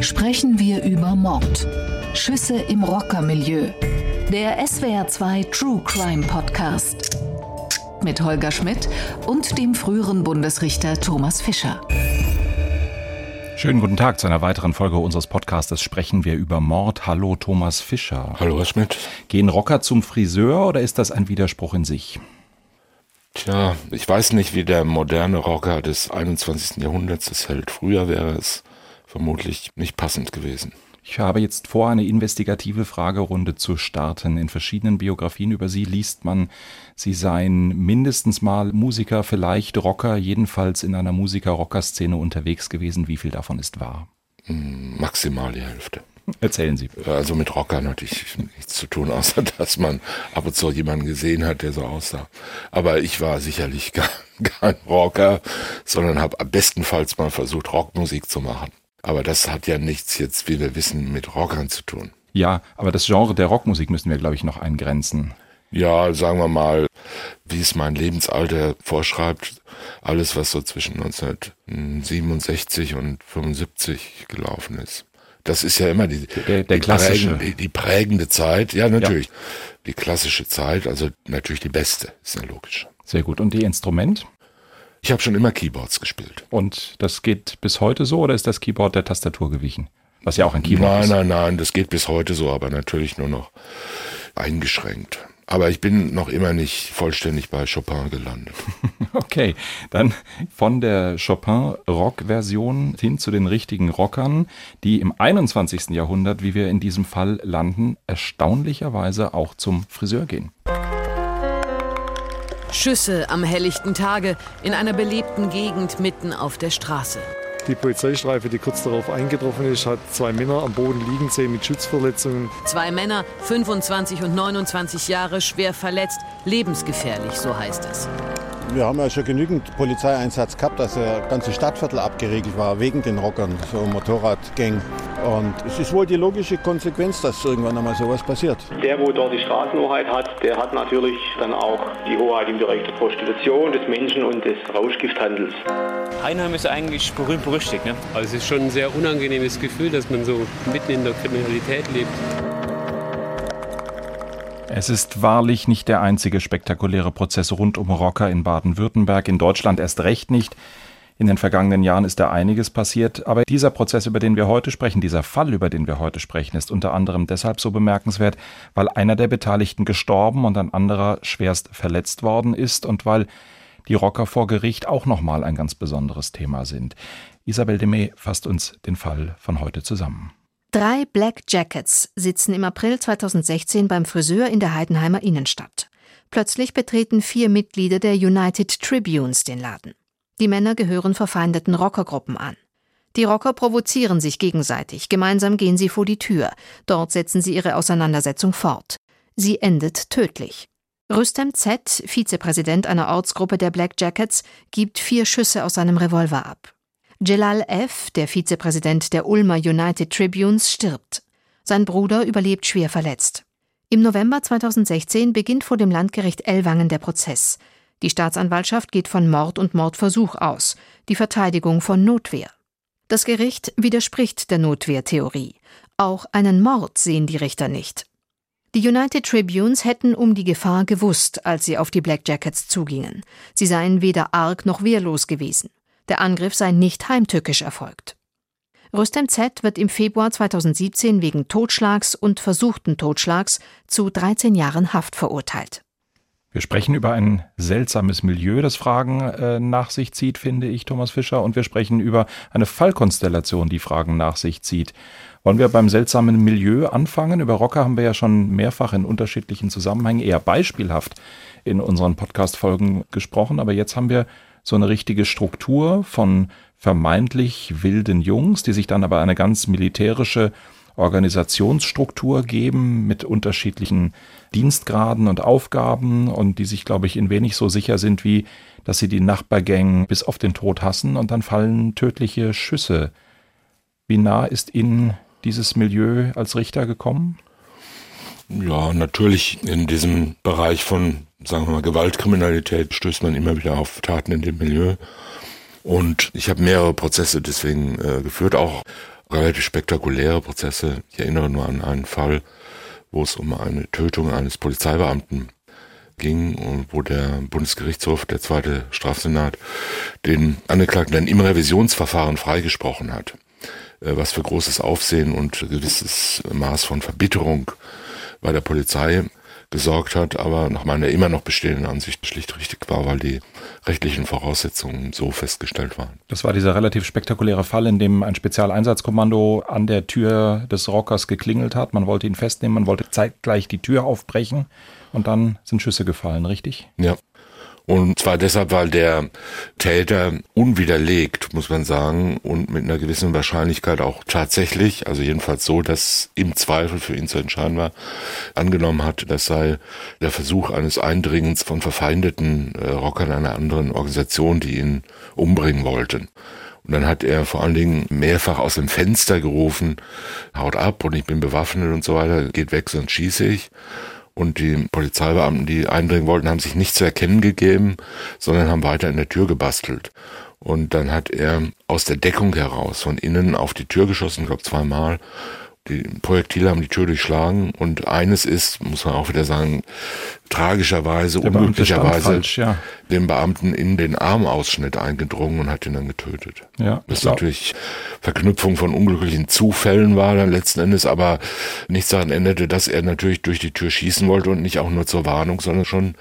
sprechen wir über Mord. Schüsse im Rockermilieu. Der SWR2 True Crime Podcast. Mit Holger Schmidt und dem früheren Bundesrichter Thomas Fischer. Schönen guten Tag zu einer weiteren Folge unseres Podcastes sprechen wir über Mord. Hallo Thomas Fischer. Hallo Herr Schmidt. Gehen Rocker zum Friseur oder ist das ein Widerspruch in sich? Tja, ich weiß nicht, wie der moderne Rocker des 21. Jahrhunderts es hält. Früher wäre es vermutlich nicht passend gewesen. Ich habe jetzt vor, eine investigative Fragerunde zu starten. In verschiedenen Biografien über Sie liest man, Sie seien mindestens mal Musiker, vielleicht Rocker, jedenfalls in einer Musiker-Rocker-Szene unterwegs gewesen. Wie viel davon ist wahr? Hm, maximal die Hälfte. Erzählen Sie. Also mit Rockern hatte ich nichts zu tun, außer dass man ab und zu jemanden gesehen hat, der so aussah. Aber ich war sicherlich gar, kein Rocker, sondern habe bestenfalls mal versucht, Rockmusik zu machen. Aber das hat ja nichts jetzt, wie wir wissen, mit Rockern zu tun. Ja, aber das Genre der Rockmusik müssen wir, glaube ich, noch eingrenzen. Ja, sagen wir mal, wie es mein Lebensalter vorschreibt, alles, was so zwischen 1967 und 75 gelaufen ist. Das ist ja immer die, der, der die, prägende, die, prägende Zeit. Ja, natürlich. Ja. Die klassische Zeit, also natürlich die beste, ist ja logisch. Sehr gut. Und die Instrument? Ich habe schon immer Keyboards gespielt. Und das geht bis heute so oder ist das Keyboard der Tastatur gewichen? Was ja auch ein Keyboard nein, ist. Nein, nein, nein, das geht bis heute so, aber natürlich nur noch eingeschränkt. Aber ich bin noch immer nicht vollständig bei Chopin gelandet. Okay, dann von der Chopin-Rock-Version hin zu den richtigen Rockern, die im 21. Jahrhundert, wie wir in diesem Fall landen, erstaunlicherweise auch zum Friseur gehen. Schüsse am helllichten Tage in einer belebten Gegend mitten auf der Straße. Die Polizeistreife, die kurz darauf eingetroffen ist, hat zwei Männer am Boden liegen sehen mit Schutzverletzungen. Zwei Männer, 25 und 29 Jahre, schwer verletzt, lebensgefährlich, so heißt es. Wir haben ja schon genügend Polizeieinsatz gehabt, dass der ganze Stadtviertel abgeriegelt war, wegen den Rockern, so Motorradgang. Und es ist wohl die logische Konsequenz, dass irgendwann einmal sowas passiert. Der, wo dort die Straßenhoheit hat, der hat natürlich dann auch die Hoheit im Bereich der Prostitution, des Menschen- und des Rauschgifthandels. Einheim ist eigentlich berühmt berüchtigt. Ne? Also es ist schon ein sehr unangenehmes Gefühl, dass man so mitten in der Kriminalität lebt. Es ist wahrlich nicht der einzige spektakuläre Prozess rund um Rocker in Baden-Württemberg, in Deutschland erst recht nicht. In den vergangenen Jahren ist da einiges passiert, aber dieser Prozess, über den wir heute sprechen, dieser Fall, über den wir heute sprechen, ist unter anderem deshalb so bemerkenswert, weil einer der Beteiligten gestorben und ein anderer schwerst verletzt worden ist und weil die Rocker vor Gericht auch nochmal ein ganz besonderes Thema sind. Isabel Demey fasst uns den Fall von heute zusammen. Drei Black Jackets sitzen im April 2016 beim Friseur in der Heidenheimer Innenstadt. Plötzlich betreten vier Mitglieder der United Tribunes den Laden. Die Männer gehören verfeindeten Rockergruppen an. Die Rocker provozieren sich gegenseitig. Gemeinsam gehen sie vor die Tür. Dort setzen sie ihre Auseinandersetzung fort. Sie endet tödlich. Rüstem Z, Vizepräsident einer Ortsgruppe der Black Jackets, gibt vier Schüsse aus seinem Revolver ab. Jelal F., der Vizepräsident der Ulmer United Tribunes, stirbt. Sein Bruder überlebt schwer verletzt. Im November 2016 beginnt vor dem Landgericht Ellwangen der Prozess. Die Staatsanwaltschaft geht von Mord und Mordversuch aus, die Verteidigung von Notwehr. Das Gericht widerspricht der Notwehrtheorie. Auch einen Mord sehen die Richter nicht. Die United Tribunes hätten um die Gefahr gewusst, als sie auf die Black Jackets zugingen. Sie seien weder arg noch wehrlos gewesen. Der Angriff sei nicht heimtückisch erfolgt. Rüstem Z wird im Februar 2017 wegen Totschlags und versuchten Totschlags zu 13 Jahren Haft verurteilt. Wir sprechen über ein seltsames Milieu, das Fragen äh, nach sich zieht, finde ich, Thomas Fischer. Und wir sprechen über eine Fallkonstellation, die Fragen nach sich zieht. Wollen wir beim seltsamen Milieu anfangen? Über Rocker haben wir ja schon mehrfach in unterschiedlichen Zusammenhängen eher beispielhaft in unseren Podcast-Folgen gesprochen. Aber jetzt haben wir so eine richtige Struktur von vermeintlich wilden Jungs, die sich dann aber eine ganz militärische Organisationsstruktur geben mit unterschiedlichen Dienstgraden und Aufgaben und die sich, glaube ich, in wenig so sicher sind wie, dass sie die Nachbargang bis auf den Tod hassen und dann fallen tödliche Schüsse. Wie nah ist Ihnen dieses Milieu als Richter gekommen? Ja, natürlich in diesem Bereich von sagen wir mal, Gewaltkriminalität stößt man immer wieder auf Taten in dem Milieu. Und ich habe mehrere Prozesse deswegen äh, geführt, auch relativ spektakuläre Prozesse. Ich erinnere nur an einen Fall, wo es um eine Tötung eines Polizeibeamten ging und wo der Bundesgerichtshof, der zweite Strafsenat, den Angeklagten dann im Revisionsverfahren freigesprochen hat, äh, was für großes Aufsehen und gewisses Maß von Verbitterung bei der Polizei gesorgt hat, aber nach meiner immer noch bestehenden Ansicht schlicht richtig war, weil die rechtlichen Voraussetzungen so festgestellt waren. Das war dieser relativ spektakuläre Fall, in dem ein Spezialeinsatzkommando an der Tür des Rockers geklingelt hat. Man wollte ihn festnehmen, man wollte zeitgleich die Tür aufbrechen und dann sind Schüsse gefallen, richtig? Ja. Und zwar deshalb, weil der Täter unwiderlegt, muss man sagen, und mit einer gewissen Wahrscheinlichkeit auch tatsächlich, also jedenfalls so, dass im Zweifel für ihn zu entscheiden war, angenommen hat, das sei der Versuch eines Eindringens von verfeindeten äh, Rockern einer anderen Organisation, die ihn umbringen wollten. Und dann hat er vor allen Dingen mehrfach aus dem Fenster gerufen, haut ab und ich bin bewaffnet und so weiter, geht weg, sonst schieße ich. Und die Polizeibeamten, die eindringen wollten, haben sich nicht zu erkennen gegeben, sondern haben weiter in der Tür gebastelt. Und dann hat er aus der Deckung heraus von innen auf die Tür geschossen, glaube zweimal. Die Projektile haben die Tür durchschlagen und eines ist, muss man auch wieder sagen, tragischerweise, Der unglücklicherweise falsch, ja. dem Beamten in den Armausschnitt eingedrungen und hat ihn dann getötet. Ja, Das glaub- natürlich Verknüpfung von unglücklichen Zufällen war dann letzten Endes, aber nichts daran änderte, dass er natürlich durch die Tür schießen wollte und nicht auch nur zur Warnung, sondern schon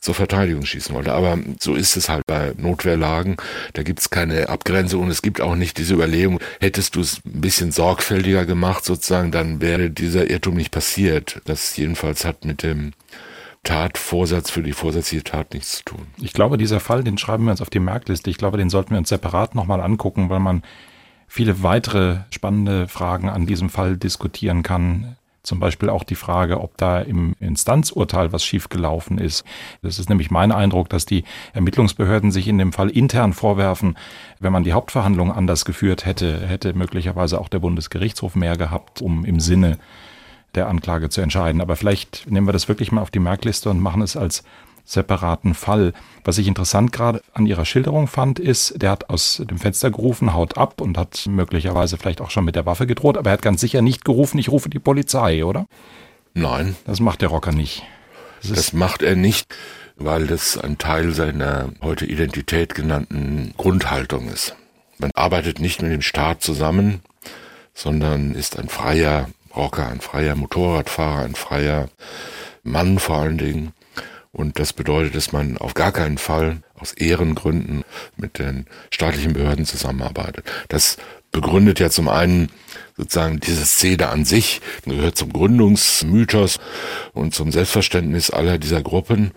zur Verteidigung schießen wollte. Aber so ist es halt bei Notwehrlagen. Da gibt es keine Abgrenzung und es gibt auch nicht diese Überlegung, hättest du es ein bisschen sorgfältiger gemacht sozusagen, dann wäre dieser Irrtum nicht passiert. Das jedenfalls hat mit dem Tatvorsatz für die vorsätzliche Tat nichts zu tun. Ich glaube, dieser Fall, den schreiben wir uns auf die Merkliste. Ich glaube, den sollten wir uns separat nochmal angucken, weil man viele weitere spannende Fragen an diesem Fall diskutieren kann. Zum Beispiel auch die Frage, ob da im Instanzurteil was schiefgelaufen ist. Das ist nämlich mein Eindruck, dass die Ermittlungsbehörden sich in dem Fall intern vorwerfen, wenn man die Hauptverhandlung anders geführt hätte, hätte möglicherweise auch der Bundesgerichtshof mehr gehabt, um im Sinne der Anklage zu entscheiden. Aber vielleicht nehmen wir das wirklich mal auf die Merkliste und machen es als separaten Fall. Was ich interessant gerade an Ihrer Schilderung fand, ist, der hat aus dem Fenster gerufen, haut ab und hat möglicherweise vielleicht auch schon mit der Waffe gedroht, aber er hat ganz sicher nicht gerufen, ich rufe die Polizei, oder? Nein, Das macht der Rocker nicht. Das Das macht er nicht, weil das ein Teil seiner heute Identität genannten Grundhaltung ist. Man arbeitet nicht mit dem Staat zusammen, sondern ist ein freier Rocker, ein freier Motorradfahrer, ein freier Mann vor allen Dingen. Und das bedeutet, dass man auf gar keinen Fall aus Ehrengründen mit den staatlichen Behörden zusammenarbeitet. Das begründet ja zum einen sozusagen diese Szene an sich, gehört zum Gründungsmythos und zum Selbstverständnis aller dieser Gruppen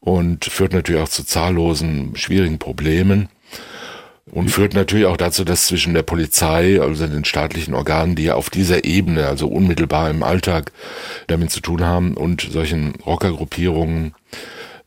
und führt natürlich auch zu zahllosen schwierigen Problemen und führt natürlich auch dazu, dass zwischen der Polizei, also den staatlichen Organen, die ja auf dieser Ebene, also unmittelbar im Alltag damit zu tun haben, und solchen Rockergruppierungen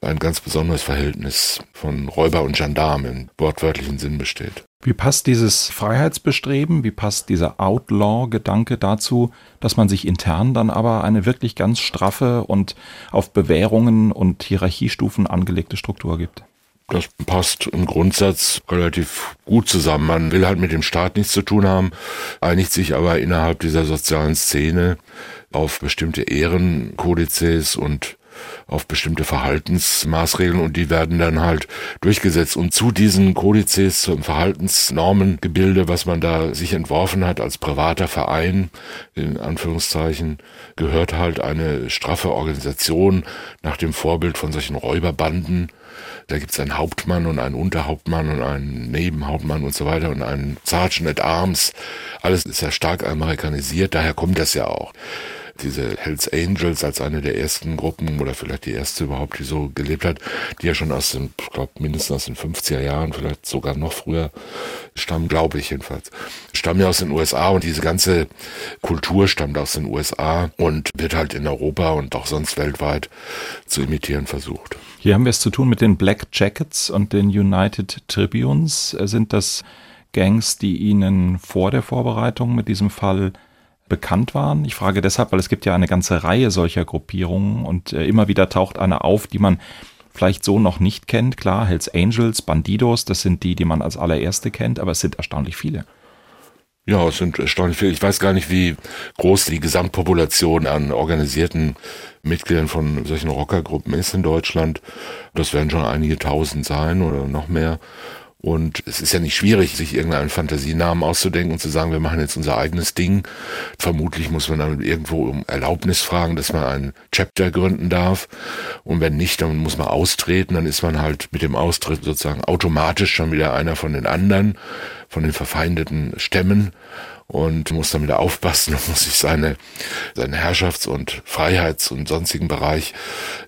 ein ganz besonderes Verhältnis von Räuber und Gendarm im wortwörtlichen Sinn besteht. Wie passt dieses Freiheitsbestreben, wie passt dieser Outlaw-Gedanke dazu, dass man sich intern dann aber eine wirklich ganz straffe und auf Bewährungen und Hierarchiestufen angelegte Struktur gibt? Das passt im Grundsatz relativ gut zusammen. Man will halt mit dem Staat nichts zu tun haben, einigt sich aber innerhalb dieser sozialen Szene auf bestimmte Ehrenkodizes und auf bestimmte Verhaltensmaßregeln und die werden dann halt durchgesetzt. Und zu diesen Kodizes, zum Verhaltensnormengebilde, was man da sich entworfen hat als privater Verein, in Anführungszeichen, gehört halt eine straffe Organisation nach dem Vorbild von solchen Räuberbanden. Da gibt's einen Hauptmann und einen Unterhauptmann und einen Nebenhauptmann und so weiter und einen Sergeant at Arms. Alles ist ja stark amerikanisiert, daher kommt das ja auch diese Hells Angels als eine der ersten Gruppen oder vielleicht die erste überhaupt, die so gelebt hat, die ja schon aus den, ich glaube, mindestens aus den 50er Jahren, vielleicht sogar noch früher stammen, glaube ich jedenfalls, stammen ja aus den USA und diese ganze Kultur stammt aus den USA und wird halt in Europa und auch sonst weltweit zu imitieren versucht. Hier haben wir es zu tun mit den Black Jackets und den United Tribunes. Sind das Gangs, die Ihnen vor der Vorbereitung mit diesem Fall bekannt waren? Ich frage deshalb, weil es gibt ja eine ganze Reihe solcher Gruppierungen und äh, immer wieder taucht eine auf, die man vielleicht so noch nicht kennt. Klar, Hells Angels, Bandidos, das sind die, die man als allererste kennt, aber es sind erstaunlich viele. Ja, es sind erstaunlich viele. Ich weiß gar nicht, wie groß die Gesamtpopulation an organisierten Mitgliedern von solchen Rockergruppen ist in Deutschland. Das werden schon einige tausend sein oder noch mehr. Und es ist ja nicht schwierig, sich irgendeinen Fantasienamen auszudenken und zu sagen, wir machen jetzt unser eigenes Ding. Vermutlich muss man dann irgendwo um Erlaubnis fragen, dass man einen Chapter gründen darf. Und wenn nicht, dann muss man austreten. Dann ist man halt mit dem Austritt sozusagen automatisch schon wieder einer von den anderen, von den verfeindeten Stämmen und muss dann wieder aufpassen und muss sich seine, seine Herrschafts- und Freiheits- und sonstigen Bereich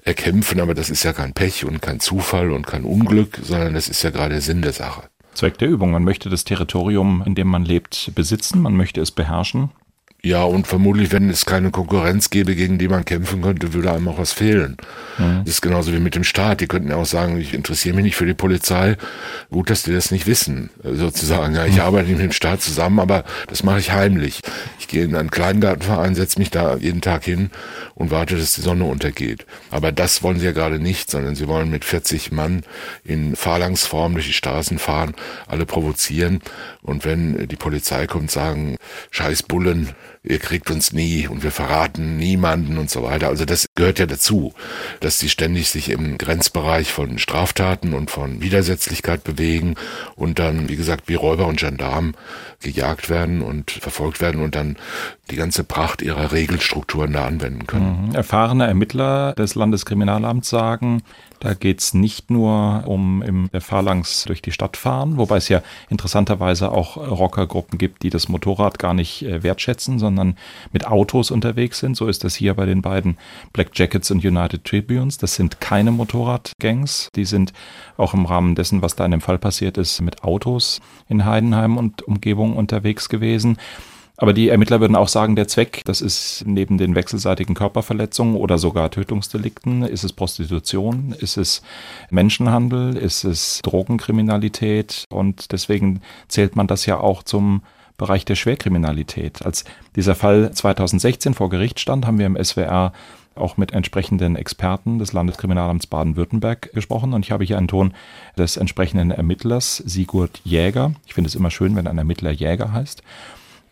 erkämpfen. Aber das ist ja kein Pech und kein Zufall und kein Unglück, sondern das ist ja gerade der Sinn der Sache. Zweck der Übung. Man möchte das Territorium, in dem man lebt, besitzen, man möchte es beherrschen. Ja, und vermutlich, wenn es keine Konkurrenz gäbe, gegen die man kämpfen könnte, würde einem auch was fehlen. Mhm. Das ist genauso wie mit dem Staat. Die könnten ja auch sagen, ich interessiere mich nicht für die Polizei. Gut, dass die das nicht wissen, sozusagen. Ja, ich mhm. arbeite mit dem Staat zusammen, aber das mache ich heimlich. Ich gehe in einen Kleingartenverein, setze mich da jeden Tag hin und warte, dass die Sonne untergeht. Aber das wollen sie ja gerade nicht, sondern sie wollen mit 40 Mann in Phalanxform durch die Straßen fahren, alle provozieren. Und wenn die Polizei kommt, sagen, scheiß Bullen, ihr kriegt uns nie und wir verraten niemanden und so weiter. Also das gehört ja dazu, dass die ständig sich im Grenzbereich von Straftaten und von Widersetzlichkeit bewegen und dann, wie gesagt, wie Räuber und Gendarmen gejagt werden und verfolgt werden und dann die ganze Pracht ihrer Regelstrukturen da anwenden können. Mhm. Erfahrene Ermittler des Landeskriminalamts sagen, da geht's nicht nur um im der Phalanx durch die Stadt fahren, wobei es ja interessanterweise auch Rockergruppen gibt, die das Motorrad gar nicht äh, wertschätzen, sondern mit Autos unterwegs sind. So ist das hier bei den beiden Black Jackets und United Tribunes. Das sind keine Motorradgangs. Die sind auch im Rahmen dessen, was da in dem Fall passiert ist, mit Autos in Heidenheim und Umgebung unterwegs gewesen. Aber die Ermittler würden auch sagen, der Zweck, das ist neben den wechselseitigen Körperverletzungen oder sogar Tötungsdelikten, ist es Prostitution, ist es Menschenhandel, ist es Drogenkriminalität und deswegen zählt man das ja auch zum Bereich der Schwerkriminalität. Als dieser Fall 2016 vor Gericht stand, haben wir im SWR auch mit entsprechenden Experten des Landeskriminalamts Baden-Württemberg gesprochen und ich habe hier einen Ton des entsprechenden Ermittlers Sigurd Jäger. Ich finde es immer schön, wenn ein Ermittler Jäger heißt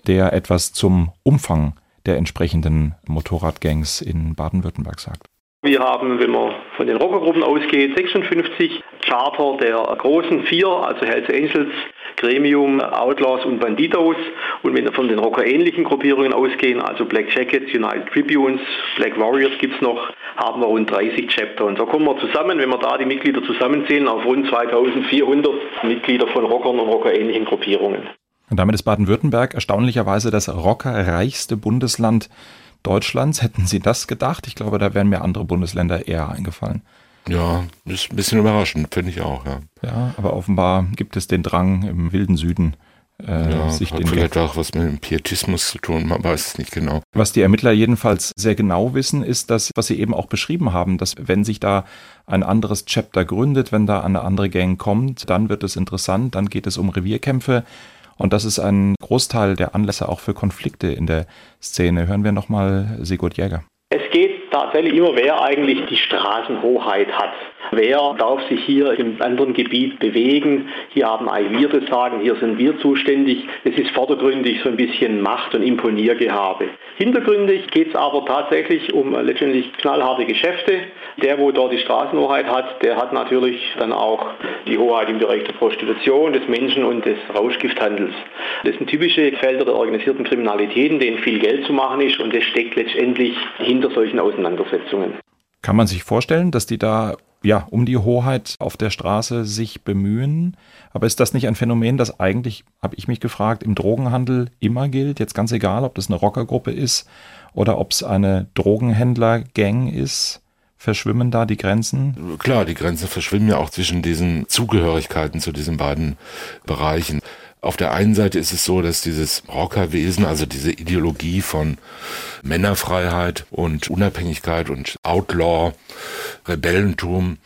der etwas zum Umfang der entsprechenden Motorradgangs in Baden-Württemberg sagt. Wir haben, wenn man von den Rockergruppen ausgeht, 56 Charter der großen vier, also Hells Angels, Gremium, Outlaws und Banditos. Und wenn wir von den Rocker-ähnlichen Gruppierungen ausgehen, also Black Jackets, United Tribunes, Black Warriors gibt es noch, haben wir rund 30 Chapter. Und so kommen wir zusammen, wenn wir da die Mitglieder zusammenzählen, auf rund 2400 Mitglieder von Rockern und Rocker-ähnlichen Gruppierungen. Und damit ist Baden-Württemberg erstaunlicherweise das rockerreichste Bundesland Deutschlands. Hätten Sie das gedacht? Ich glaube, da wären mir andere Bundesländer eher eingefallen. Ja, ist ein bisschen überraschend, finde ich auch, ja. Ja, aber offenbar gibt es den Drang im wilden Süden, äh, ja, sich hat den vielleicht auch was mit dem Pietismus zu tun, man weiß es nicht genau. Was die Ermittler jedenfalls sehr genau wissen, ist das, was sie eben auch beschrieben haben, dass wenn sich da ein anderes Chapter gründet, wenn da eine andere Gang kommt, dann wird es interessant, dann geht es um Revierkämpfe, und das ist ein Großteil der Anlässe auch für Konflikte in der Szene. Hören wir nochmal Sigurd Jäger. Es geht tatsächlich immer, wer eigentlich die Straßenhoheit hat. Wer darf sich hier im anderen Gebiet bewegen? Hier haben eigentlich wir das Sagen, hier sind wir zuständig. Es ist vordergründig so ein bisschen Macht- und Imponiergehabe. Hintergründig geht es aber tatsächlich um letztendlich knallharte Geschäfte. Der, wo dort die Straßenhoheit hat, der hat natürlich dann auch die Hoheit im Bereich der Prostitution, des Menschen- und des Rauschgifthandels. Das sind typische Felder der organisierten Kriminalität, in denen viel Geld zu machen ist und das steckt letztendlich hinter solchen Auseinandersetzungen. Kann man sich vorstellen, dass die da ja, um die Hoheit auf der Straße sich bemühen. Aber ist das nicht ein Phänomen, das eigentlich, habe ich mich gefragt, im Drogenhandel immer gilt? Jetzt ganz egal, ob das eine Rockergruppe ist oder ob es eine Drogenhändlergang ist. Verschwimmen da die Grenzen? Klar, die Grenzen verschwimmen ja auch zwischen diesen Zugehörigkeiten zu diesen beiden Bereichen. Auf der einen Seite ist es so, dass dieses Rockerwesen, also diese Ideologie von Männerfreiheit und Unabhängigkeit und Outlaw Rebellentum,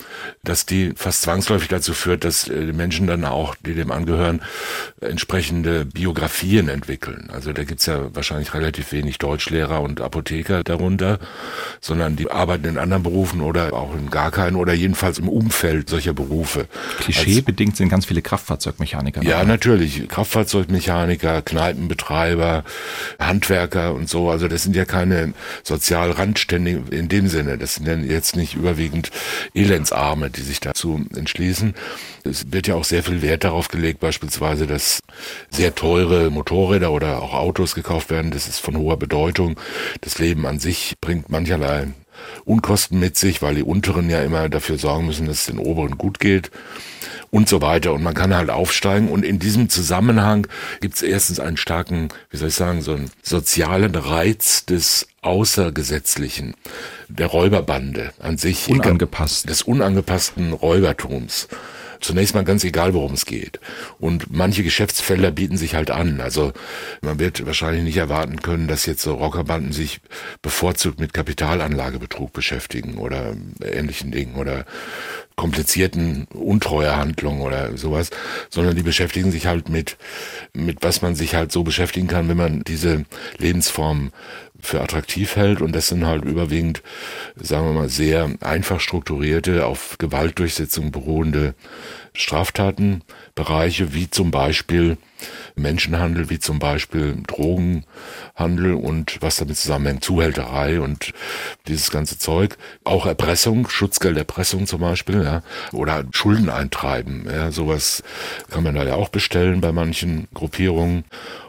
dass die fast zwangsläufig dazu führt, dass äh, die Menschen dann auch, die dem angehören, entsprechende Biografien entwickeln. Also da gibt's ja wahrscheinlich relativ wenig Deutschlehrer und Apotheker darunter, sondern die arbeiten in anderen Berufen oder auch in gar keinen oder jedenfalls im Umfeld solcher Berufe. Klischeebedingt sind ganz viele Kraftfahrzeugmechaniker. Ja, natürlich. Kraftfahrzeugmechaniker, Kneipenbetreiber, Handwerker und so. Also das sind ja keine sozial Randständigen in dem Sinne. Das sind ja jetzt nicht überwiegend Elendsarme, die sich dazu entschließen. Es wird ja auch sehr viel Wert darauf gelegt, beispielsweise, dass sehr teure Motorräder oder auch Autos gekauft werden. Das ist von hoher Bedeutung. Das Leben an sich bringt mancherlei Unkosten mit sich, weil die unteren ja immer dafür sorgen müssen, dass es den oberen gut geht und so weiter. Und man kann halt aufsteigen. Und in diesem Zusammenhang gibt es erstens einen starken, wie soll ich sagen, so einen sozialen Reiz des Außergesetzlichen, der Räuberbande an sich. Unangepasst. Des unangepassten Räubertums zunächst mal ganz egal, worum es geht. Und manche Geschäftsfelder bieten sich halt an. Also man wird wahrscheinlich nicht erwarten können, dass jetzt so Rockerbanden sich bevorzugt mit Kapitalanlagebetrug beschäftigen oder ähnlichen Dingen oder komplizierten Untreuehandlungen oder sowas, sondern die beschäftigen sich halt mit, mit was man sich halt so beschäftigen kann, wenn man diese Lebensform für attraktiv hält. Und das sind halt überwiegend, sagen wir mal, sehr einfach strukturierte, auf Gewaltdurchsetzung beruhende Straftatenbereiche, wie zum Beispiel Menschenhandel, wie zum Beispiel Drogenhandel und was damit zusammenhängt, Zuhälterei und dieses ganze Zeug. Auch Erpressung, Schutzgelderpressung zum Beispiel, ja, oder Schulden eintreiben, ja, sowas kann man da ja auch bestellen bei manchen Gruppierungen.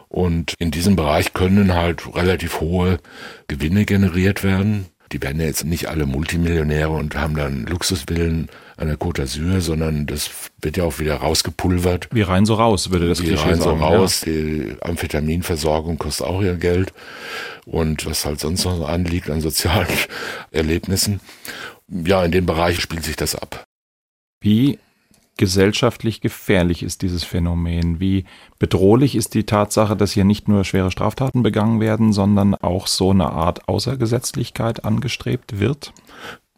Und in diesem Bereich können halt relativ hohe Gewinne generiert werden. Die werden ja jetzt nicht alle Multimillionäre und haben dann Luxusvillen an der Côte d'Azur, sondern das wird ja auch wieder rausgepulvert. Wie rein so raus, würde das Wie rein so raus. Ja. Die Amphetaminversorgung kostet auch ihr Geld. Und was halt sonst noch anliegt an sozialen Erlebnissen. Ja, in dem Bereich spielt sich das ab. Wie gesellschaftlich gefährlich ist dieses Phänomen? Wie bedrohlich ist die Tatsache, dass hier nicht nur schwere Straftaten begangen werden, sondern auch so eine Art Außergesetzlichkeit angestrebt wird?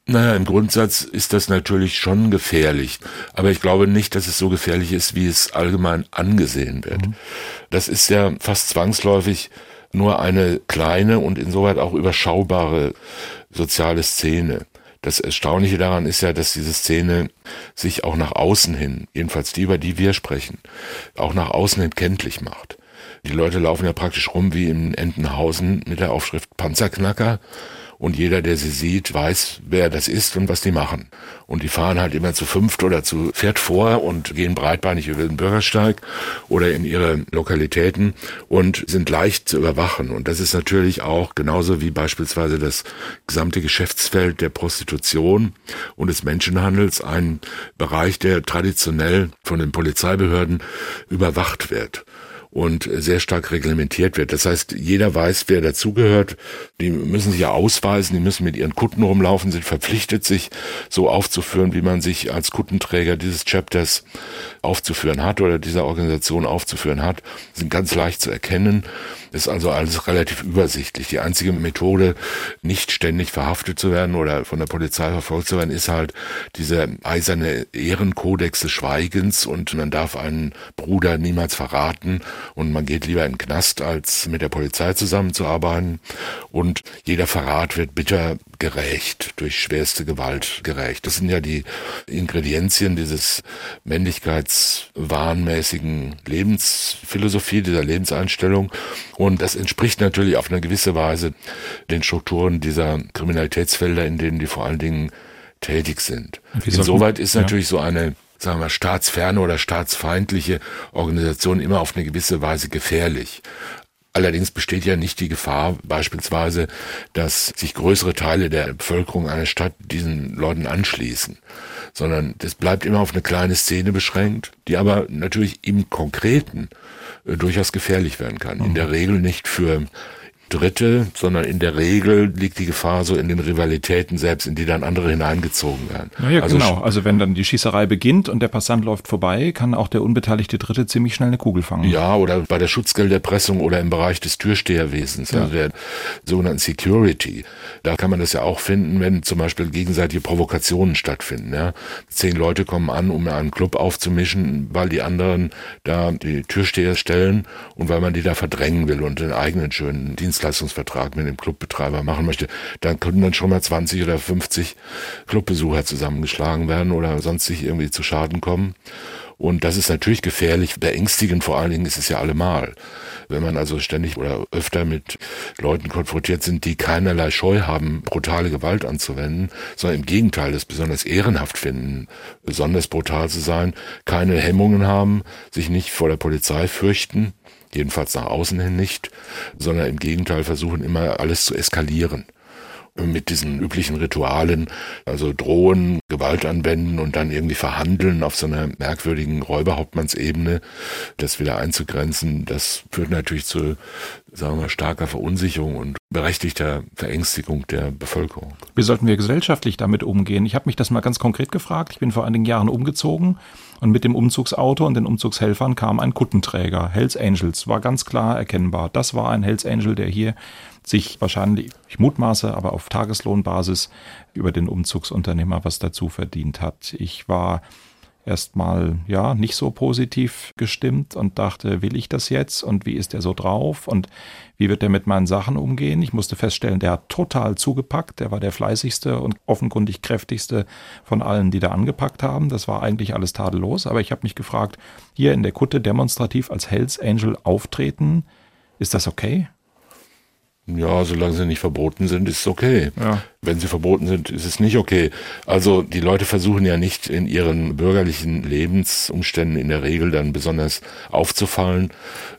Naja, im Grundsatz ist das natürlich schon gefährlich. Aber ich glaube nicht, dass es so gefährlich ist, wie es allgemein angesehen wird. Mhm. Das ist ja fast zwangsläufig nur eine kleine und insoweit auch überschaubare soziale Szene. Das Erstaunliche daran ist ja, dass diese Szene sich auch nach außen hin, jedenfalls die, über die wir sprechen, auch nach außen hin kenntlich macht. Die Leute laufen ja praktisch rum wie in Entenhausen mit der Aufschrift Panzerknacker und jeder, der sie sieht, weiß, wer das ist und was die machen. Und die fahren halt immer zu fünft oder zu viert vor und gehen breitbeinig über den Bürgersteig oder in ihre Lokalitäten und sind leicht zu überwachen. Und das ist natürlich auch genauso wie beispielsweise das gesamte Geschäftsfeld der Prostitution und des Menschenhandels ein Bereich, der traditionell von den Polizeibehörden überwacht wird und sehr stark reglementiert wird. Das heißt, jeder weiß, wer dazugehört. Die müssen sich ja ausweisen, die müssen mit ihren Kutten rumlaufen, sind verpflichtet, sich so aufzuführen, wie man sich als Kuttenträger dieses Chapters aufzuführen hat oder dieser Organisation aufzuführen hat, sind ganz leicht zu erkennen. Ist also alles relativ übersichtlich. Die einzige Methode, nicht ständig verhaftet zu werden oder von der Polizei verfolgt zu werden, ist halt dieser eiserne Ehrenkodex des Schweigens und man darf einen Bruder niemals verraten und man geht lieber in den Knast, als mit der Polizei zusammenzuarbeiten. Und jeder Verrat wird bitter gerecht, durch schwerste Gewalt gerecht. Das sind ja die Ingredienzien dieses männlichkeitswahnmäßigen Lebensphilosophie, dieser Lebenseinstellung. Und das entspricht natürlich auf eine gewisse Weise den Strukturen dieser Kriminalitätsfelder, in denen die vor allen Dingen tätig sind. Insoweit ist natürlich ja. so eine sagen wir, staatsferne oder staatsfeindliche Organisation immer auf eine gewisse Weise gefährlich. Allerdings besteht ja nicht die Gefahr beispielsweise, dass sich größere Teile der Bevölkerung einer Stadt diesen Leuten anschließen, sondern das bleibt immer auf eine kleine Szene beschränkt, die aber natürlich im Konkreten äh, durchaus gefährlich werden kann. In der Regel nicht für Dritte, sondern in der Regel liegt die Gefahr so in den Rivalitäten selbst, in die dann andere hineingezogen werden. Ja, also genau. Also wenn dann die Schießerei beginnt und der Passant läuft vorbei, kann auch der unbeteiligte Dritte ziemlich schnell eine Kugel fangen. Ja, oder bei der Schutzgelderpressung oder im Bereich des Türsteherwesens, ja. also der sogenannten Security. Da kann man das ja auch finden, wenn zum Beispiel gegenseitige Provokationen stattfinden. Ja. Zehn Leute kommen an, um einen Club aufzumischen, weil die anderen da die Türsteher stellen und weil man die da verdrängen will und den eigenen schönen Dienst Dienstleistungsvertrag mit dem Clubbetreiber machen möchte, dann können dann schon mal 20 oder 50 Clubbesucher zusammengeschlagen werden oder sonst sich irgendwie zu Schaden kommen. Und das ist natürlich gefährlich, beängstigend vor allen Dingen ist es ja allemal. Wenn man also ständig oder öfter mit Leuten konfrontiert sind, die keinerlei Scheu haben, brutale Gewalt anzuwenden, sondern im Gegenteil es besonders ehrenhaft finden, besonders brutal zu sein, keine Hemmungen haben, sich nicht vor der Polizei fürchten, jedenfalls nach außen hin nicht, sondern im Gegenteil versuchen immer alles zu eskalieren mit diesen üblichen Ritualen, also drohen, Gewalt anwenden und dann irgendwie verhandeln auf so einer merkwürdigen Räuberhauptmannsebene, das wieder einzugrenzen, das führt natürlich zu, sagen wir, starker Verunsicherung und berechtigter Verängstigung der Bevölkerung. Wie sollten wir gesellschaftlich damit umgehen? Ich habe mich das mal ganz konkret gefragt. Ich bin vor einigen Jahren umgezogen und mit dem Umzugsauto und den Umzugshelfern kam ein Kuttenträger. Hells Angels war ganz klar erkennbar. Das war ein Hells Angel, der hier sich wahrscheinlich, ich mutmaße, aber auf Tageslohnbasis über den Umzugsunternehmer was dazu verdient hat. Ich war erstmal ja nicht so positiv gestimmt und dachte, will ich das jetzt und wie ist der so drauf und wie wird er mit meinen Sachen umgehen? Ich musste feststellen, der hat total zugepackt, der war der fleißigste und offenkundig kräftigste von allen, die da angepackt haben. Das war eigentlich alles tadellos, aber ich habe mich gefragt, hier in der Kutte demonstrativ als Hells Angel auftreten, ist das okay? Ja, solange sie nicht verboten sind, ist es okay. Ja. Wenn sie verboten sind, ist es nicht okay. Also die Leute versuchen ja nicht in ihren bürgerlichen Lebensumständen in der Regel dann besonders aufzufallen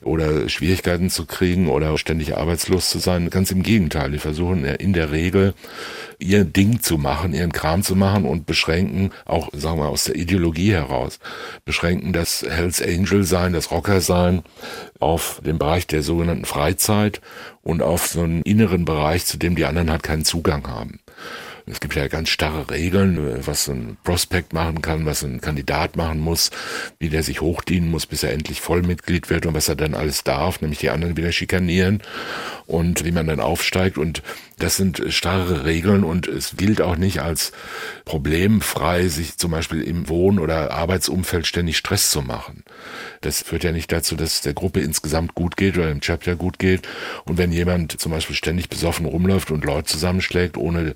oder Schwierigkeiten zu kriegen oder ständig arbeitslos zu sein. Ganz im Gegenteil, die versuchen in der Regel ihr Ding zu machen, ihren Kram zu machen und beschränken, auch sagen wir aus der Ideologie heraus, beschränken das Hells Angel sein, das Rocker sein auf den Bereich der sogenannten Freizeit und auf so einen inneren Bereich, zu dem die anderen halt keinen Zugang haben. Es gibt ja ganz starre Regeln, was ein Prospekt machen kann, was ein Kandidat machen muss, wie der sich hochdienen muss, bis er endlich Vollmitglied wird und was er dann alles darf, nämlich die anderen wieder schikanieren und wie man dann aufsteigt. Und das sind starre Regeln und es gilt auch nicht als problemfrei, sich zum Beispiel im Wohn- oder Arbeitsumfeld ständig Stress zu machen. Das führt ja nicht dazu, dass es der Gruppe insgesamt gut geht oder dem Chapter gut geht. Und wenn jemand zum Beispiel ständig besoffen rumläuft und Leute zusammenschlägt, ohne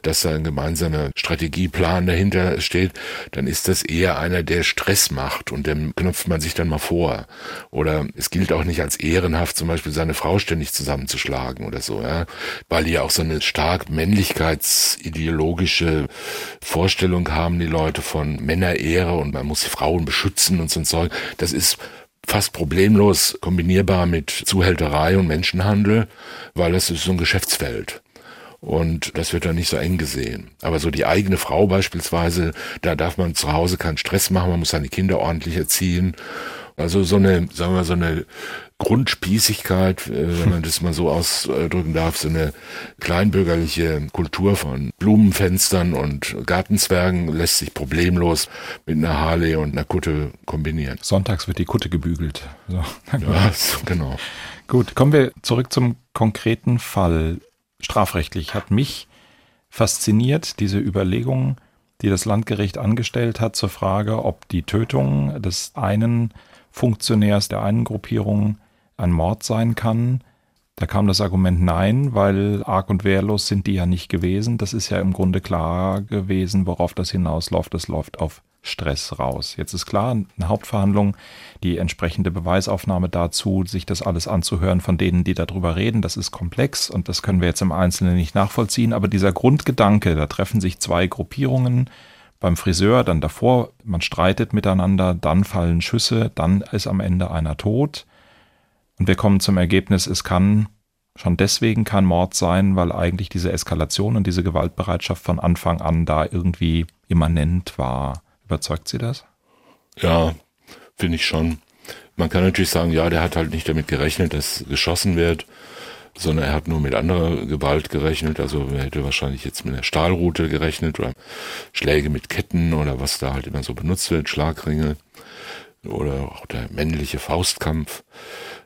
dass da ein gemeinsamer Strategieplan dahinter steht, dann ist das eher einer, der Stress macht und dem knüpft man sich dann mal vor. Oder es gilt auch nicht als ehrenhaft, zum Beispiel seine Frau ständig zusammenzuschlagen oder so, ja, weil die auch so eine stark männlichkeitsideologische Vorstellung haben, die Leute von Männerehre und man muss Frauen beschützen und so ein Zeug. Das ist fast problemlos kombinierbar mit Zuhälterei und Menschenhandel, weil das ist so ein Geschäftsfeld. Und das wird dann nicht so eng gesehen. Aber so die eigene Frau beispielsweise, da darf man zu Hause keinen Stress machen, man muss seine Kinder ordentlich erziehen. Also so eine, sagen wir, so eine Grundspießigkeit, äh, wenn man das mal so ausdrücken darf, so eine kleinbürgerliche Kultur von Blumenfenstern und Gartenzwergen lässt sich problemlos mit einer Harley und einer Kutte kombinieren. Sonntags wird die Kutte gebügelt. So, ja, genau. Gut, kommen wir zurück zum konkreten Fall. Strafrechtlich hat mich fasziniert diese Überlegung, die das Landgericht angestellt hat zur Frage, ob die Tötung des einen Funktionärs der einen Gruppierung ein Mord sein kann. Da kam das Argument nein, weil arg und wehrlos sind die ja nicht gewesen. Das ist ja im Grunde klar gewesen, worauf das hinausläuft. Das läuft auf Stress raus. Jetzt ist klar, eine Hauptverhandlung, die entsprechende Beweisaufnahme dazu, sich das alles anzuhören von denen, die darüber reden, das ist komplex und das können wir jetzt im Einzelnen nicht nachvollziehen. Aber dieser Grundgedanke, da treffen sich zwei Gruppierungen, beim Friseur, dann davor, man streitet miteinander, dann fallen Schüsse, dann ist am Ende einer tot. Und wir kommen zum Ergebnis, es kann schon deswegen kein Mord sein, weil eigentlich diese Eskalation und diese Gewaltbereitschaft von Anfang an da irgendwie immanent war. Überzeugt Sie das? Ja, finde ich schon. Man kann natürlich sagen, ja, der hat halt nicht damit gerechnet, dass geschossen wird. sondern er hat nur mit anderer Gewalt gerechnet. Also er hätte wahrscheinlich jetzt mit einer Stahlrute gerechnet oder Schläge mit Ketten oder was da halt immer so benutzt wird, Schlagringe oder auch der männliche Faustkampf.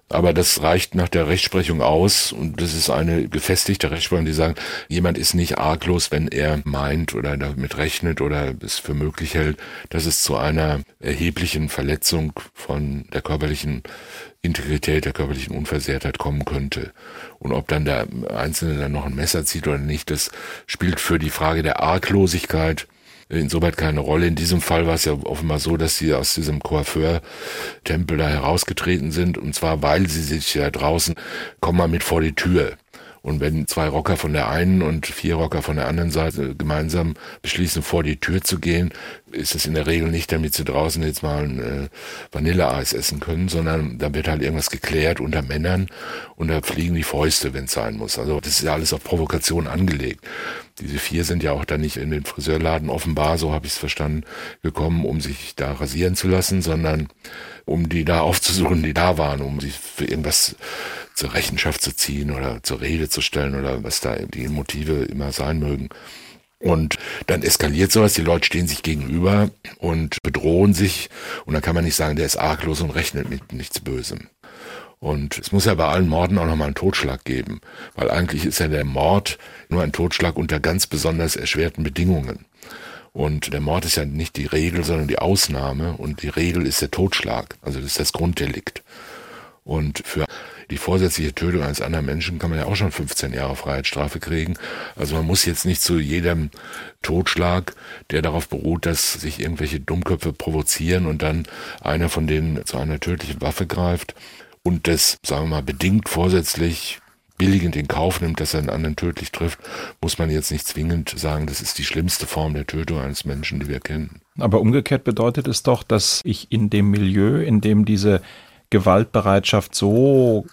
Aber das reicht nach der Rechtsprechung aus und das ist eine gefestigte Rechtsprechung, die sagen, jemand ist nicht arglos, wenn er meint oder damit rechnet oder es für möglich hält, dass es zu einer erheblichen Verletzung von der körperlichen Integrität, der körperlichen Unversehrtheit kommen könnte. Und ob dann der Einzelne dann noch ein Messer zieht oder nicht, das spielt für die Frage der Arglosigkeit insoweit keine Rolle. In diesem Fall war es ja offenbar so, dass sie aus diesem Coiffeur-Tempel da herausgetreten sind, und zwar weil sie sich ja draußen, komm mal mit vor die Tür. Und wenn zwei Rocker von der einen und vier Rocker von der anderen Seite gemeinsam beschließen, vor die Tür zu gehen, ist es in der Regel nicht, damit sie draußen jetzt mal ein äh, Vanilleeis essen können, sondern da wird halt irgendwas geklärt unter Männern und da fliegen die Fäuste, wenn es sein muss. Also das ist ja alles auf Provokation angelegt. Diese vier sind ja auch da nicht in den Friseurladen offenbar, so habe ich es verstanden, gekommen, um sich da rasieren zu lassen, sondern um die da aufzusuchen, die da waren, um sich für irgendwas zur Rechenschaft zu ziehen oder zur Rede zu stellen oder was da die Motive immer sein mögen. Und dann eskaliert sowas, die Leute stehen sich gegenüber und bedrohen sich und dann kann man nicht sagen, der ist arglos und rechnet mit nichts Bösem. Und es muss ja bei allen Morden auch nochmal einen Totschlag geben, weil eigentlich ist ja der Mord nur ein Totschlag unter ganz besonders erschwerten Bedingungen. Und der Mord ist ja nicht die Regel, sondern die Ausnahme und die Regel ist der Totschlag, also das ist das Grunddelikt. Und für die vorsätzliche Tötung eines anderen Menschen kann man ja auch schon 15 Jahre Freiheitsstrafe kriegen. Also man muss jetzt nicht zu jedem Totschlag, der darauf beruht, dass sich irgendwelche Dummköpfe provozieren und dann einer von denen zu einer tödlichen Waffe greift und das, sagen wir mal, bedingt vorsätzlich billigend in Kauf nimmt, dass er einen anderen tödlich trifft, muss man jetzt nicht zwingend sagen, das ist die schlimmste Form der Tötung eines Menschen, die wir kennen. Aber umgekehrt bedeutet es doch, dass ich in dem Milieu, in dem diese Gewaltbereitschaft so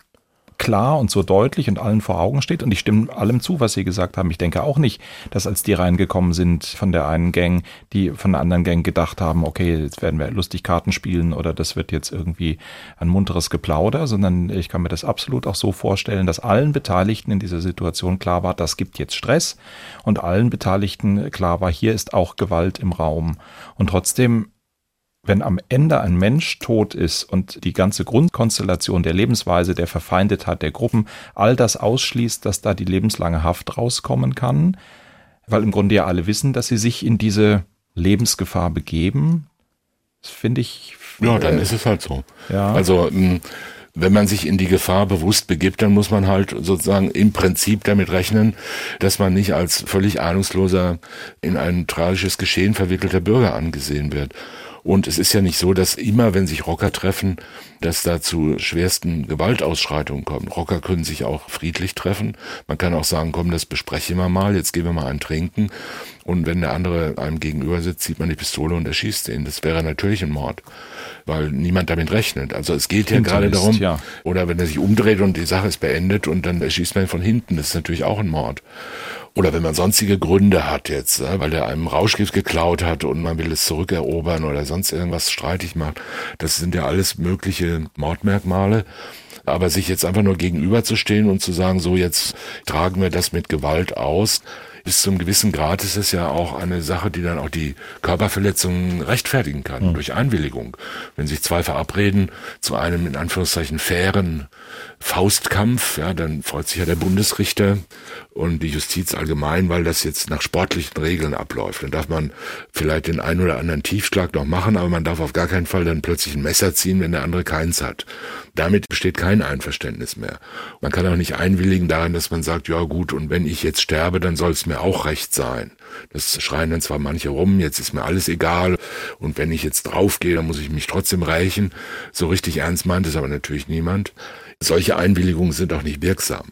klar und so deutlich und allen vor Augen steht. Und ich stimme allem zu, was Sie gesagt haben. Ich denke auch nicht, dass als die reingekommen sind von der einen Gang, die von der anderen Gang gedacht haben, okay, jetzt werden wir lustig Karten spielen oder das wird jetzt irgendwie ein munteres Geplauder, sondern ich kann mir das absolut auch so vorstellen, dass allen Beteiligten in dieser Situation klar war, das gibt jetzt Stress und allen Beteiligten klar war, hier ist auch Gewalt im Raum. Und trotzdem wenn am Ende ein Mensch tot ist und die ganze Grundkonstellation der Lebensweise, der Verfeindetheit der Gruppen, all das ausschließt, dass da die lebenslange Haft rauskommen kann, weil im Grunde ja alle wissen, dass sie sich in diese Lebensgefahr begeben, das finde ich. Ja, dann ist es halt so. Ja. Also, hm, wenn man sich in die Gefahr bewusst begibt, dann muss man halt sozusagen im Prinzip damit rechnen, dass man nicht als völlig ahnungsloser in ein tragisches Geschehen verwickelter Bürger angesehen wird. Und es ist ja nicht so, dass immer, wenn sich Rocker treffen, dass da zu schwersten Gewaltausschreitungen kommt. Rocker können sich auch friedlich treffen. Man kann auch sagen, komm, das besprechen wir mal, jetzt gehen wir mal ein Trinken. Und wenn der andere einem gegenüber sitzt, zieht man die Pistole und erschießt ihn. Das wäre natürlich ein Mord, weil niemand damit rechnet. Also es geht ja gerade darum, ja. oder wenn er sich umdreht und die Sache ist beendet und dann erschießt man ihn von hinten, das ist natürlich auch ein Mord. Oder wenn man sonstige Gründe hat jetzt, ne, weil der einem Rauschgift geklaut hat und man will es zurückerobern oder sonst irgendwas streitig macht. Das sind ja alles mögliche Mordmerkmale. Aber sich jetzt einfach nur gegenüberzustehen und zu sagen, so jetzt tragen wir das mit Gewalt aus, bis zum gewissen Grad ist es ja auch eine Sache, die dann auch die Körperverletzungen rechtfertigen kann, mhm. durch Einwilligung. Wenn sich zwei verabreden zu einem in Anführungszeichen fairen Faustkampf, ja, dann freut sich ja der Bundesrichter und die Justiz allgemein, weil das jetzt nach sportlichen Regeln abläuft. Dann darf man vielleicht den einen oder anderen Tiefschlag noch machen, aber man darf auf gar keinen Fall dann plötzlich ein Messer ziehen, wenn der andere keins hat. Damit besteht kein Einverständnis mehr. Man kann auch nicht einwilligen darin, dass man sagt, ja gut, und wenn ich jetzt sterbe, dann soll es mir auch recht sein. Das schreien dann zwar manche rum, jetzt ist mir alles egal und wenn ich jetzt draufgehe, dann muss ich mich trotzdem rächen. So richtig ernst meint es aber natürlich niemand. Solche Einwilligungen sind auch nicht wirksam.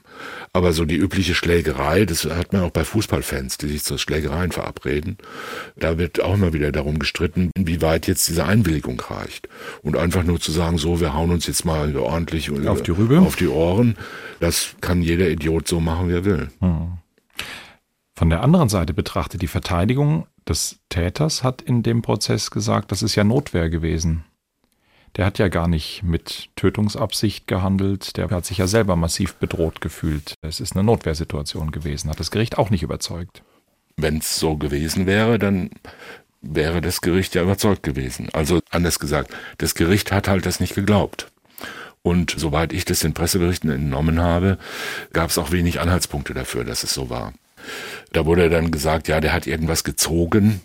Aber so die übliche Schlägerei, das hat man auch bei Fußballfans, die sich zu Schlägereien verabreden. Da wird auch immer wieder darum gestritten, inwieweit jetzt diese Einwilligung reicht. Und einfach nur zu sagen, so, wir hauen uns jetzt mal ordentlich auf die, Rübe. auf die Ohren, das kann jeder Idiot so machen, wie er will. Hm. Von der anderen Seite betrachtet, die Verteidigung des Täters hat in dem Prozess gesagt, das ist ja Notwehr gewesen. Der hat ja gar nicht mit Tötungsabsicht gehandelt, der hat sich ja selber massiv bedroht gefühlt. Es ist eine Notwehrsituation gewesen, hat das Gericht auch nicht überzeugt. Wenn es so gewesen wäre, dann wäre das Gericht ja überzeugt gewesen. Also anders gesagt, das Gericht hat halt das nicht geglaubt. Und soweit ich das den Presseberichten entnommen habe, gab es auch wenig Anhaltspunkte dafür, dass es so war. Da wurde dann gesagt, ja, der hat irgendwas gezogen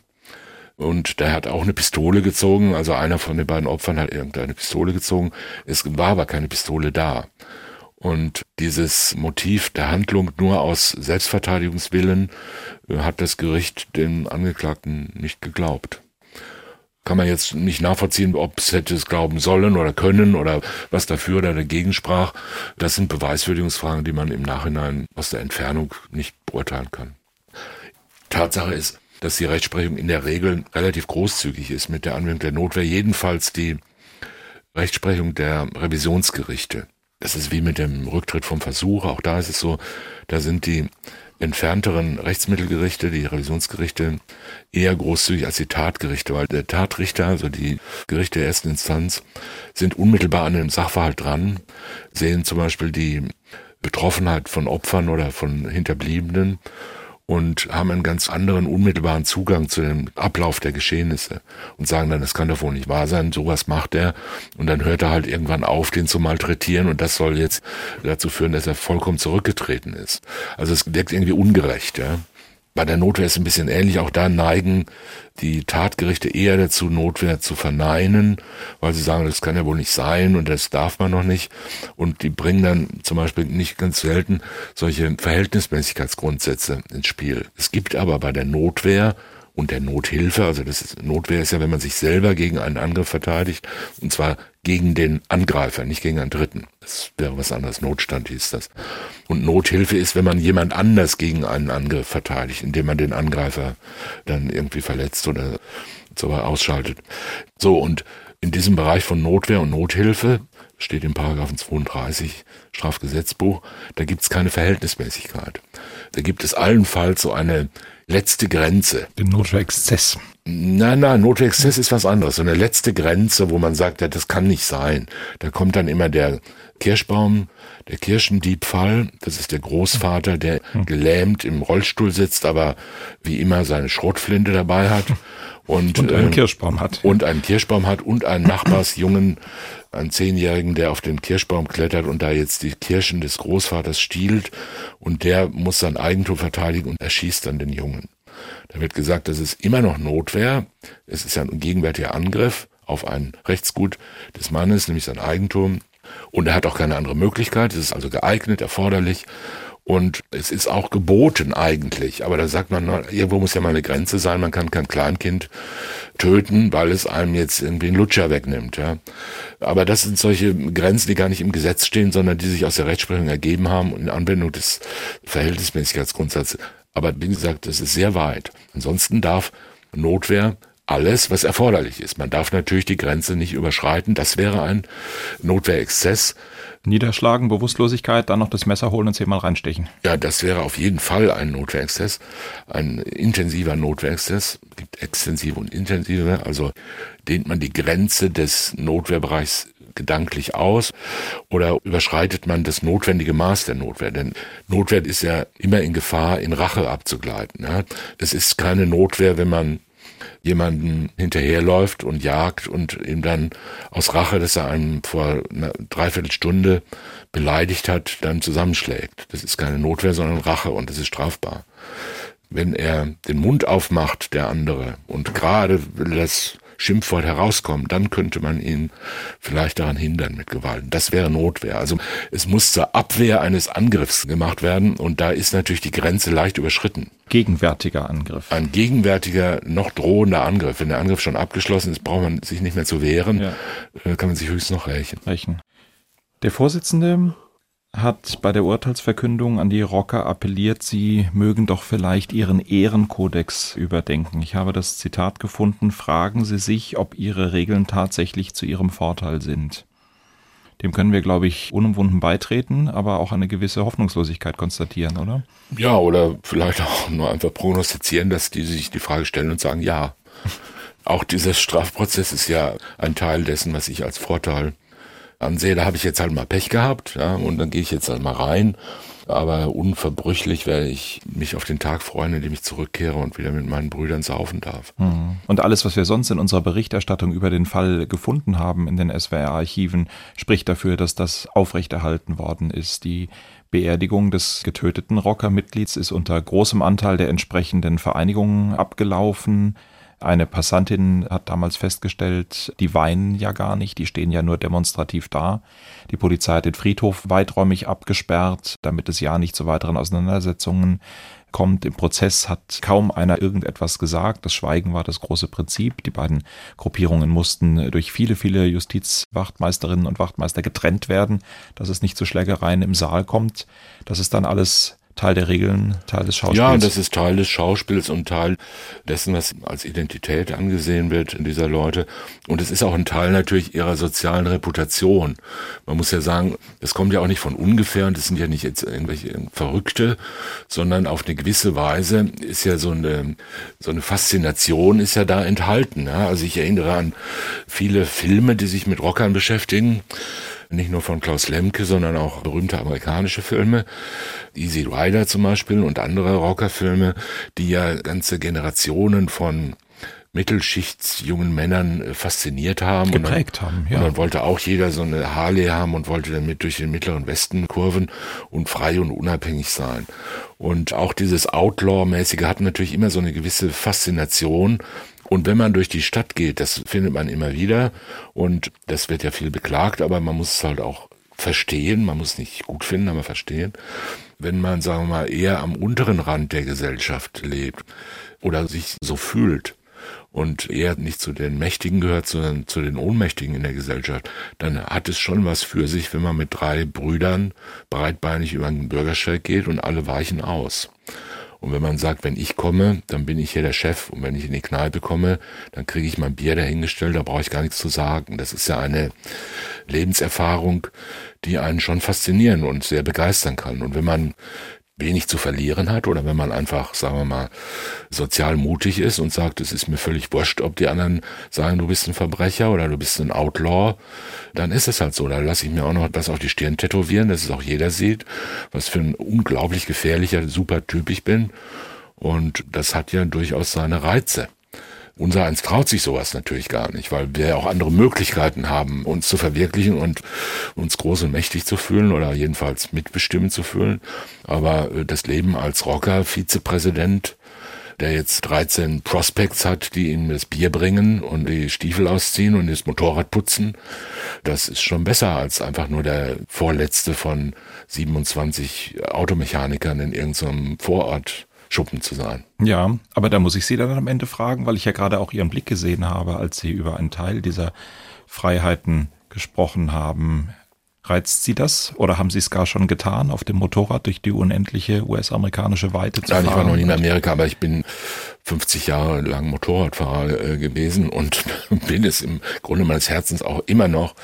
und der hat auch eine Pistole gezogen. Also einer von den beiden Opfern hat irgendeine Pistole gezogen. Es war aber keine Pistole da. Und dieses Motiv der Handlung nur aus Selbstverteidigungswillen äh, hat das Gericht dem Angeklagten nicht geglaubt kann man jetzt nicht nachvollziehen, ob es hätte es glauben sollen oder können oder was dafür oder dagegen sprach. Das sind Beweiswürdigungsfragen, die man im Nachhinein aus der Entfernung nicht beurteilen kann. Tatsache ist, dass die Rechtsprechung in der Regel relativ großzügig ist mit der Anwendung der Notwehr, jedenfalls die Rechtsprechung der Revisionsgerichte. Das ist wie mit dem Rücktritt vom Versuch, auch da ist es so, da sind die entfernteren Rechtsmittelgerichte, die Revisionsgerichte, eher großzügig als die Tatgerichte, weil der Tatrichter, also die Gerichte der ersten Instanz, sind unmittelbar an dem Sachverhalt dran, sehen zum Beispiel die Betroffenheit von Opfern oder von Hinterbliebenen und haben einen ganz anderen unmittelbaren Zugang zu dem Ablauf der Geschehnisse und sagen dann, das kann doch wohl nicht wahr sein, sowas macht er und dann hört er halt irgendwann auf, den zu malträtieren und das soll jetzt dazu führen, dass er vollkommen zurückgetreten ist. Also es wirkt irgendwie ungerecht, ja. Bei der Notwehr ist es ein bisschen ähnlich. Auch da neigen die Tatgerichte eher dazu, Notwehr zu verneinen, weil sie sagen, das kann ja wohl nicht sein und das darf man noch nicht. Und die bringen dann zum Beispiel nicht ganz selten solche Verhältnismäßigkeitsgrundsätze ins Spiel. Es gibt aber bei der Notwehr und der Nothilfe, also das ist, Notwehr ist ja, wenn man sich selber gegen einen Angriff verteidigt, und zwar gegen den Angreifer, nicht gegen einen Dritten. Das wäre was anderes. Notstand hieß das. Und Nothilfe ist, wenn man jemand anders gegen einen Angriff verteidigt, indem man den Angreifer dann irgendwie verletzt oder so ausschaltet. So, und in diesem Bereich von Notwehr und Nothilfe steht im Paragraphen 32 Strafgesetzbuch, da gibt es keine Verhältnismäßigkeit. Da gibt es allenfalls so eine letzte Grenze. Den Notwehrexzess. Nein, nein, Notwehrexzess ist was anderes. So eine letzte Grenze, wo man sagt, ja, das kann nicht sein. Da kommt dann immer der Kirschbaum, der Kirschendiebfall. Das ist der Großvater, der hm. gelähmt im Rollstuhl sitzt, aber wie immer seine Schrotflinte dabei hat. Und, und einen äh, Kirschbaum hat. Und einen Kirschbaum hat und einen Nachbarsjungen, einen Zehnjährigen, der auf den Kirschbaum klettert und da jetzt die Kirschen des Großvaters stiehlt und der muss sein Eigentum verteidigen und erschießt dann den Jungen. Da wird gesagt, das ist immer noch Notwehr. Es ist ja ein gegenwärtiger Angriff auf ein Rechtsgut des Mannes, nämlich sein Eigentum. Und er hat auch keine andere Möglichkeit. Es ist also geeignet, erforderlich. Und es ist auch geboten eigentlich. Aber da sagt man, irgendwo muss ja mal eine Grenze sein. Man kann kein Kleinkind töten, weil es einem jetzt irgendwie einen Lutscher wegnimmt. Ja. Aber das sind solche Grenzen, die gar nicht im Gesetz stehen, sondern die sich aus der Rechtsprechung ergeben haben und in Anwendung des Verhältnismäßigkeitsgrundsatzes. Aber wie gesagt, das ist sehr weit. Ansonsten darf Notwehr alles, was erforderlich ist. Man darf natürlich die Grenze nicht überschreiten. Das wäre ein Notwehrexzess. Niederschlagen, Bewusstlosigkeit, dann noch das Messer holen und zehnmal reinstechen. Ja, das wäre auf jeden Fall ein Notwehrexzess, ein intensiver Notwehrexzess. Es gibt extensive und intensive, also dehnt man die Grenze des Notwehrbereichs gedanklich aus oder überschreitet man das notwendige Maß der Notwehr? Denn Notwehr ist ja immer in Gefahr, in Rache abzugleiten. Ja? Es ist keine Notwehr, wenn man jemanden hinterherläuft und jagt und ihm dann aus Rache, dass er einen vor einer Dreiviertelstunde beleidigt hat, dann zusammenschlägt. Das ist keine Notwehr, sondern Rache und das ist strafbar. Wenn er den Mund aufmacht, der andere, und gerade will das Schimpfwort herauskommen, dann könnte man ihn vielleicht daran hindern mit Gewalt. Das wäre Notwehr. Also es muss zur Abwehr eines Angriffs gemacht werden und da ist natürlich die Grenze leicht überschritten. Gegenwärtiger Angriff. Ein gegenwärtiger, noch drohender Angriff. Wenn der Angriff schon abgeschlossen ist, braucht man sich nicht mehr zu wehren, ja. Äh, kann man sich höchstens noch rächen. rächen. Der Vorsitzende hat bei der Urteilsverkündung an die Rocker appelliert, sie mögen doch vielleicht ihren Ehrenkodex überdenken. Ich habe das Zitat gefunden, fragen Sie sich, ob Ihre Regeln tatsächlich zu Ihrem Vorteil sind. Dem können wir, glaube ich, unumwunden beitreten, aber auch eine gewisse Hoffnungslosigkeit konstatieren, oder? Ja, oder vielleicht auch nur einfach prognostizieren, dass die sich die Frage stellen und sagen, ja. auch dieser Strafprozess ist ja ein Teil dessen, was ich als Vorteil ansehe. Da habe ich jetzt halt mal Pech gehabt, ja, und dann gehe ich jetzt halt mal rein. Aber unverbrüchlich werde ich mich auf den Tag freuen, in dem ich zurückkehre und wieder mit meinen Brüdern saufen darf. Mhm. Und alles, was wir sonst in unserer Berichterstattung über den Fall gefunden haben in den SWR-Archiven, spricht dafür, dass das aufrechterhalten worden ist. Die Beerdigung des getöteten Rockermitglieds ist unter großem Anteil der entsprechenden Vereinigungen abgelaufen. Eine Passantin hat damals festgestellt, die weinen ja gar nicht, die stehen ja nur demonstrativ da. Die Polizei hat den Friedhof weiträumig abgesperrt, damit es ja nicht zu weiteren Auseinandersetzungen kommt. Im Prozess hat kaum einer irgendetwas gesagt. Das Schweigen war das große Prinzip. Die beiden Gruppierungen mussten durch viele, viele Justizwachtmeisterinnen und Wachtmeister getrennt werden, dass es nicht zu Schlägereien im Saal kommt. Das ist dann alles Teil der Regeln, Teil des Schauspiels. Ja, und das ist Teil des Schauspiels und Teil dessen, was als Identität angesehen wird in dieser Leute. Und es ist auch ein Teil natürlich ihrer sozialen Reputation. Man muss ja sagen, das kommt ja auch nicht von ungefähr und das sind ja nicht jetzt irgendwelche Verrückte, sondern auf eine gewisse Weise ist ja so eine, so eine Faszination ist ja da enthalten. Ja? Also ich erinnere an viele Filme, die sich mit Rockern beschäftigen nicht nur von Klaus Lemke, sondern auch berühmte amerikanische Filme, Easy Rider zum Beispiel und andere Rockerfilme, die ja ganze Generationen von Mittelschichtsjungen Männern äh, fasziniert haben. Geprägt dann, haben, ja. Und dann wollte auch jeder so eine Harley haben und wollte dann mit durch den mittleren Westen kurven und frei und unabhängig sein. Und auch dieses Outlaw-mäßige hat natürlich immer so eine gewisse Faszination und wenn man durch die Stadt geht, das findet man immer wieder und das wird ja viel beklagt, aber man muss es halt auch verstehen, man muss nicht gut finden, aber verstehen. Wenn man, sagen wir mal, eher am unteren Rand der Gesellschaft lebt oder sich so fühlt und eher nicht zu den Mächtigen gehört, sondern zu den Ohnmächtigen in der Gesellschaft, dann hat es schon was für sich, wenn man mit drei Brüdern breitbeinig über den Bürgersteig geht und alle weichen aus. Und wenn man sagt, wenn ich komme, dann bin ich hier der Chef und wenn ich in die Kneipe komme, dann kriege ich mein Bier dahingestellt, da brauche ich gar nichts zu sagen. Das ist ja eine Lebenserfahrung, die einen schon faszinieren und sehr begeistern kann. Und wenn man wenig zu verlieren hat oder wenn man einfach, sagen wir mal, sozial mutig ist und sagt, es ist mir völlig wurscht, ob die anderen sagen, du bist ein Verbrecher oder du bist ein Outlaw, dann ist es halt so. Da lasse ich mir auch noch das auf die Stirn tätowieren, dass es auch jeder sieht, was für ein unglaublich gefährlicher, super Typ ich bin. Und das hat ja durchaus seine Reize. Unser eins traut sich sowas natürlich gar nicht, weil wir ja auch andere Möglichkeiten haben, uns zu verwirklichen und uns groß und mächtig zu fühlen oder jedenfalls mitbestimmen zu fühlen. Aber äh, das Leben als Rocker, Vizepräsident, der jetzt 13 Prospects hat, die ihm das Bier bringen und die Stiefel ausziehen und das Motorrad putzen, das ist schon besser als einfach nur der vorletzte von 27 Automechanikern in irgendeinem Vorort Schuppen zu sein. Ja, aber da muss ich Sie dann am Ende fragen, weil ich ja gerade auch Ihren Blick gesehen habe, als Sie über einen Teil dieser Freiheiten gesprochen haben. Reizt Sie das oder haben Sie es gar schon getan, auf dem Motorrad durch die unendliche US-amerikanische Weite zu Nein, fahren? ich war noch nie in Amerika, aber ich bin 50 Jahre lang Motorradfahrer äh, gewesen und bin es im Grunde meines Herzens auch immer noch.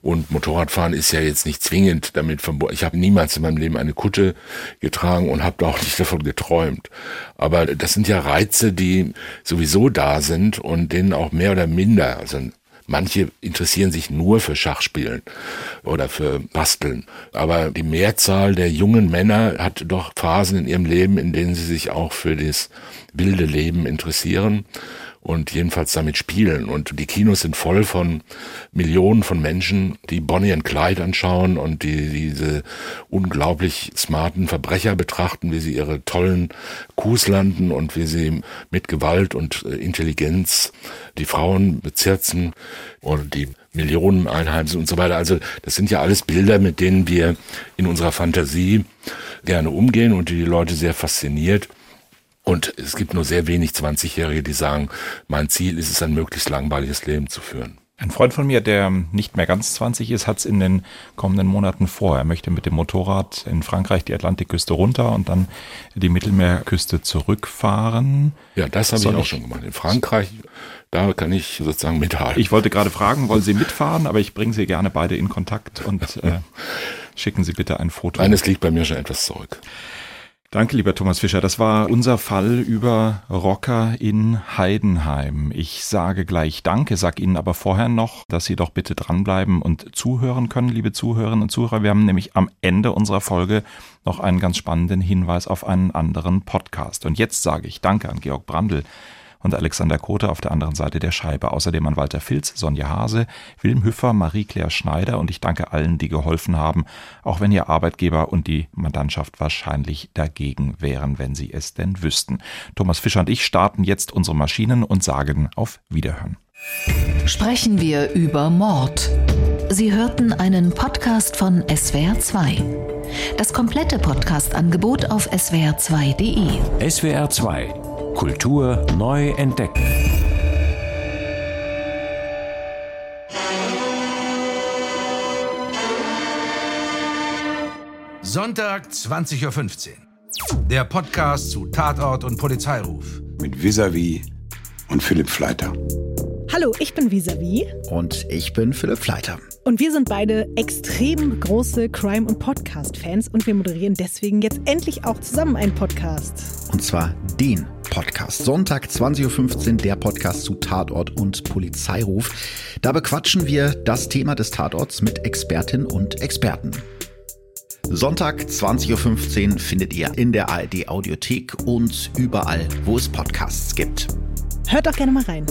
Und Motorradfahren ist ja jetzt nicht zwingend damit verbunden. Ich habe niemals in meinem Leben eine Kutte getragen und habe auch nicht davon geträumt. Aber das sind ja Reize, die sowieso da sind und denen auch mehr oder minder, also Manche interessieren sich nur für Schachspielen oder für Basteln. Aber die Mehrzahl der jungen Männer hat doch Phasen in ihrem Leben, in denen sie sich auch für das wilde Leben interessieren und jedenfalls damit spielen. Und die Kinos sind voll von Millionen von Menschen, die Bonnie und Clyde anschauen und die diese unglaublich smarten Verbrecher betrachten, wie sie ihre tollen Coups landen und wie sie mit Gewalt und äh, Intelligenz die Frauen bezirzen und die Millionen einheimsen und so weiter. Also das sind ja alles Bilder, mit denen wir in unserer Fantasie gerne umgehen und die die Leute sehr fasziniert. Und es gibt nur sehr wenig 20-Jährige, die sagen, mein Ziel ist es, ein möglichst langweiliges Leben zu führen. Ein Freund von mir, der nicht mehr ganz 20 ist, hat es in den kommenden Monaten vor. Er möchte mit dem Motorrad in Frankreich die Atlantikküste runter und dann die Mittelmeerküste zurückfahren. Ja, das habe ich auch schon gemacht. In Frankreich, da kann ich sozusagen mithalten. Ich wollte gerade fragen, wollen Sie mitfahren, aber ich bringe Sie gerne beide in Kontakt und äh, schicken Sie bitte ein Foto. Eines liegt bei mir schon etwas zurück. Danke, lieber Thomas Fischer. Das war unser Fall über Rocker in Heidenheim. Ich sage gleich Danke, sag Ihnen aber vorher noch, dass Sie doch bitte dranbleiben und zuhören können, liebe Zuhörerinnen und Zuhörer. Wir haben nämlich am Ende unserer Folge noch einen ganz spannenden Hinweis auf einen anderen Podcast. Und jetzt sage ich Danke an Georg Brandl und Alexander Kote auf der anderen Seite der Scheibe. Außerdem an Walter Filz, Sonja Hase, Wilm Hüffer, Marie-Claire Schneider und ich danke allen, die geholfen haben, auch wenn ihr Arbeitgeber und die Mandantschaft wahrscheinlich dagegen wären, wenn sie es denn wüssten. Thomas Fischer und ich starten jetzt unsere Maschinen und sagen auf Wiederhören. Sprechen wir über Mord. Sie hörten einen Podcast von SWR2. Das komplette Podcast-Angebot auf swr2.de. SWR2 Kultur neu entdecken. Sonntag, 20.15 Uhr. Der Podcast zu Tatort und Polizeiruf. Mit Visavi und Philipp Fleiter. Hallo, ich bin Visavi. Und ich bin Philipp Fleiter. Und wir sind beide extrem große Crime- und Podcast-Fans und wir moderieren deswegen jetzt endlich auch zusammen einen Podcast. Und zwar den Podcast. Sonntag 20.15 Uhr der Podcast zu Tatort und Polizeiruf. Da bequatschen wir das Thema des Tatorts mit Expertinnen und Experten. Sonntag 20.15 Uhr findet ihr in der ARD Audiothek und überall, wo es Podcasts gibt. Hört doch gerne mal rein.